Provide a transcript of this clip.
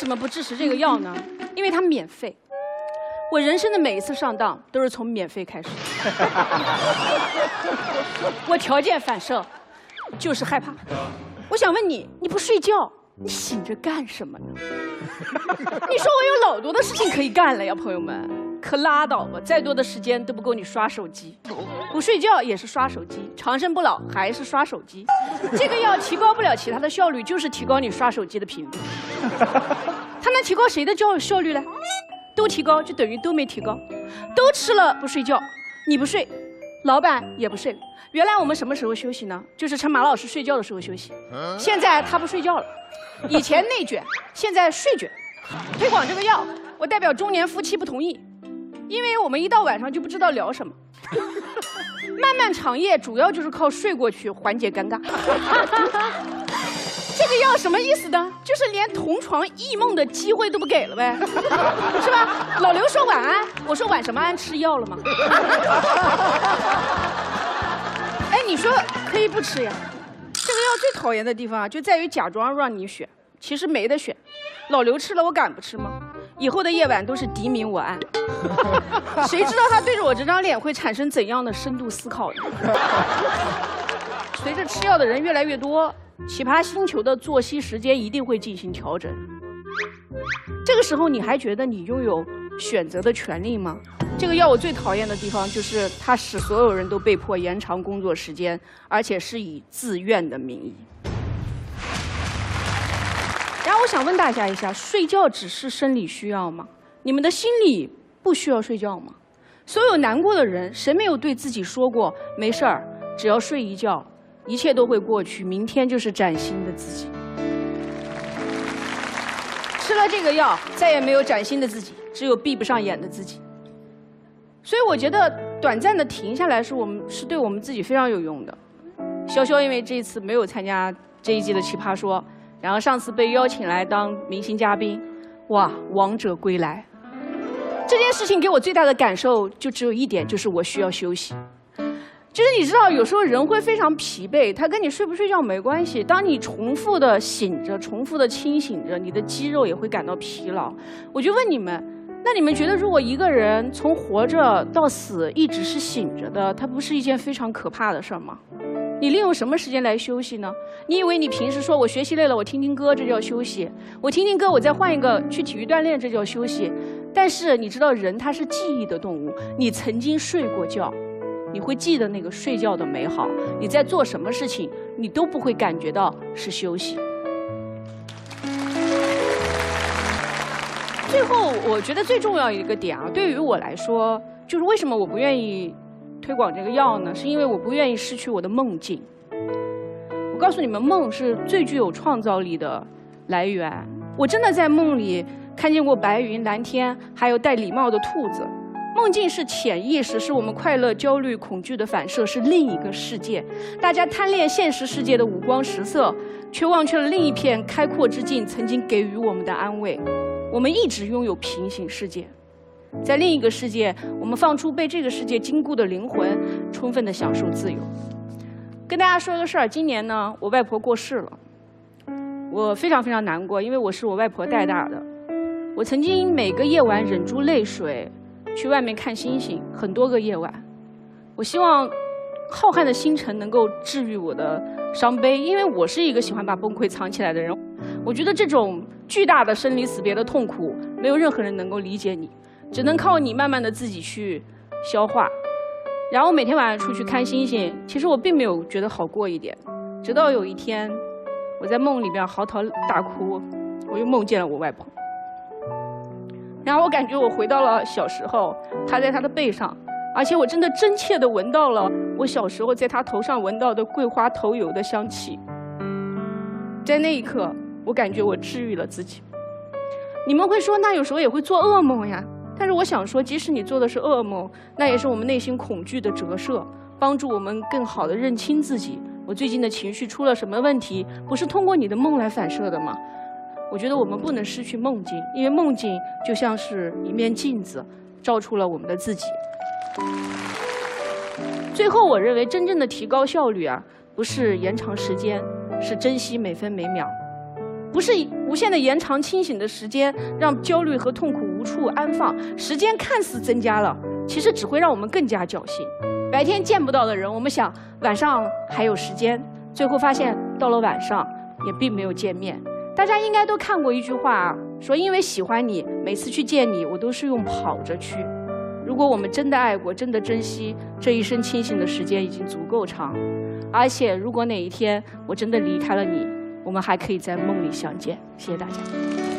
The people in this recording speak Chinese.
为什么不支持这个药呢？因为它免费。我人生的每一次上当都是从免费开始。我条件反射，就是害怕。我想问你，你不睡觉，你醒着干什么呢？你说我有老多的事情可以干了呀，朋友们，可拉倒吧！再多的时间都不够你刷手机，不睡觉也是刷手机，长生不老还是刷手机。这个药提高不了其他的效率，就是提高你刷手机的频率。提高谁的效效率呢？都提高就等于都没提高，都吃了不睡觉，你不睡，老板也不睡。原来我们什么时候休息呢？就是趁马老师睡觉的时候休息。现在他不睡觉了，以前内卷，现在睡卷。推广这个药，我代表中年夫妻不同意，因为我们一到晚上就不知道聊什么。漫漫长夜主要就是靠睡过去缓解尴尬。这个药什么意思呢？就是连同床异梦的机会都不给了呗，是吧？老刘说晚安，我说晚什么安？吃药了吗？哎，你说可以不吃呀？这个药最讨厌的地方啊，就在于假装让你选，其实没得选。老刘吃了，我敢不吃吗？以后的夜晚都是敌明我暗，谁知道他对着我这张脸会产生怎样的深度思考呢？随着吃药的人越来越多。奇葩星球的作息时间一定会进行调整。这个时候，你还觉得你拥有选择的权利吗？这个药我最讨厌的地方就是它使所有人都被迫延长工作时间，而且是以自愿的名义。然后我想问大家一下：睡觉只是生理需要吗？你们的心里不需要睡觉吗？所有难过的人，谁没有对自己说过“没事儿，只要睡一觉”？一切都会过去，明天就是崭新的自己。吃了这个药，再也没有崭新的自己，只有闭不上眼的自己。所以我觉得短暂的停下来，是我们是对我们自己非常有用的。潇潇因为这次没有参加这一季的奇葩说，然后上次被邀请来当明星嘉宾，哇，王者归来！这件事情给我最大的感受就只有一点，就是我需要休息。就是你知道，有时候人会非常疲惫，他跟你睡不睡觉没关系。当你重复的醒着、重复的清醒着，你的肌肉也会感到疲劳。我就问你们，那你们觉得，如果一个人从活着到死一直是醒着的，他不是一件非常可怕的事儿吗？你利用什么时间来休息呢？你以为你平时说我学习累了，我听听歌，这叫休息；我听听歌，我再换一个去体育锻炼，这叫休息。但是你知道，人他是记忆的动物，你曾经睡过觉。你会记得那个睡觉的美好，你在做什么事情，你都不会感觉到是休息。最后，我觉得最重要一个点啊，对于我来说，就是为什么我不愿意推广这个药呢？是因为我不愿意失去我的梦境。我告诉你们，梦是最具有创造力的来源。我真的在梦里看见过白云、蓝天，还有戴礼帽的兔子。梦境是潜意识，是我们快乐、焦虑、恐惧的反射，是另一个世界。大家贪恋现实世界的五光十色，却忘却了另一片开阔之境曾经给予我们的安慰。我们一直拥有平行世界，在另一个世界，我们放出被这个世界禁锢的灵魂，充分的享受自由。跟大家说个事儿，今年呢，我外婆过世了，我非常非常难过，因为我是我外婆带大的。我曾经每个夜晚忍住泪水。去外面看星星，很多个夜晚。我希望浩瀚的星辰能够治愈我的伤悲，因为我是一个喜欢把崩溃藏起来的人。我觉得这种巨大的生离死别的痛苦，没有任何人能够理解你，只能靠你慢慢的自己去消化。然后每天晚上出去看星星，其实我并没有觉得好过一点。直到有一天，我在梦里边嚎啕大哭，我又梦见了我外婆。然后我感觉我回到了小时候，趴在他的背上，而且我真的真切地闻到了我小时候在他头上闻到的桂花头油的香气。在那一刻，我感觉我治愈了自己。你们会说，那有时候也会做噩梦呀？但是我想说，即使你做的是噩梦，那也是我们内心恐惧的折射，帮助我们更好地认清自己。我最近的情绪出了什么问题？不是通过你的梦来反射的吗？我觉得我们不能失去梦境，因为梦境就像是一面镜子，照出了我们的自己。最后，我认为真正的提高效率啊，不是延长时间，是珍惜每分每秒。不是无限的延长清醒的时间，让焦虑和痛苦无处安放。时间看似增加了，其实只会让我们更加侥幸。白天见不到的人，我们想晚上还有时间，最后发现到了晚上也并没有见面。大家应该都看过一句话啊，说因为喜欢你，每次去见你，我都是用跑着去。如果我们真的爱过，真的珍惜这一生清醒的时间已经足够长，而且如果哪一天我真的离开了你，我们还可以在梦里相见。谢谢大家。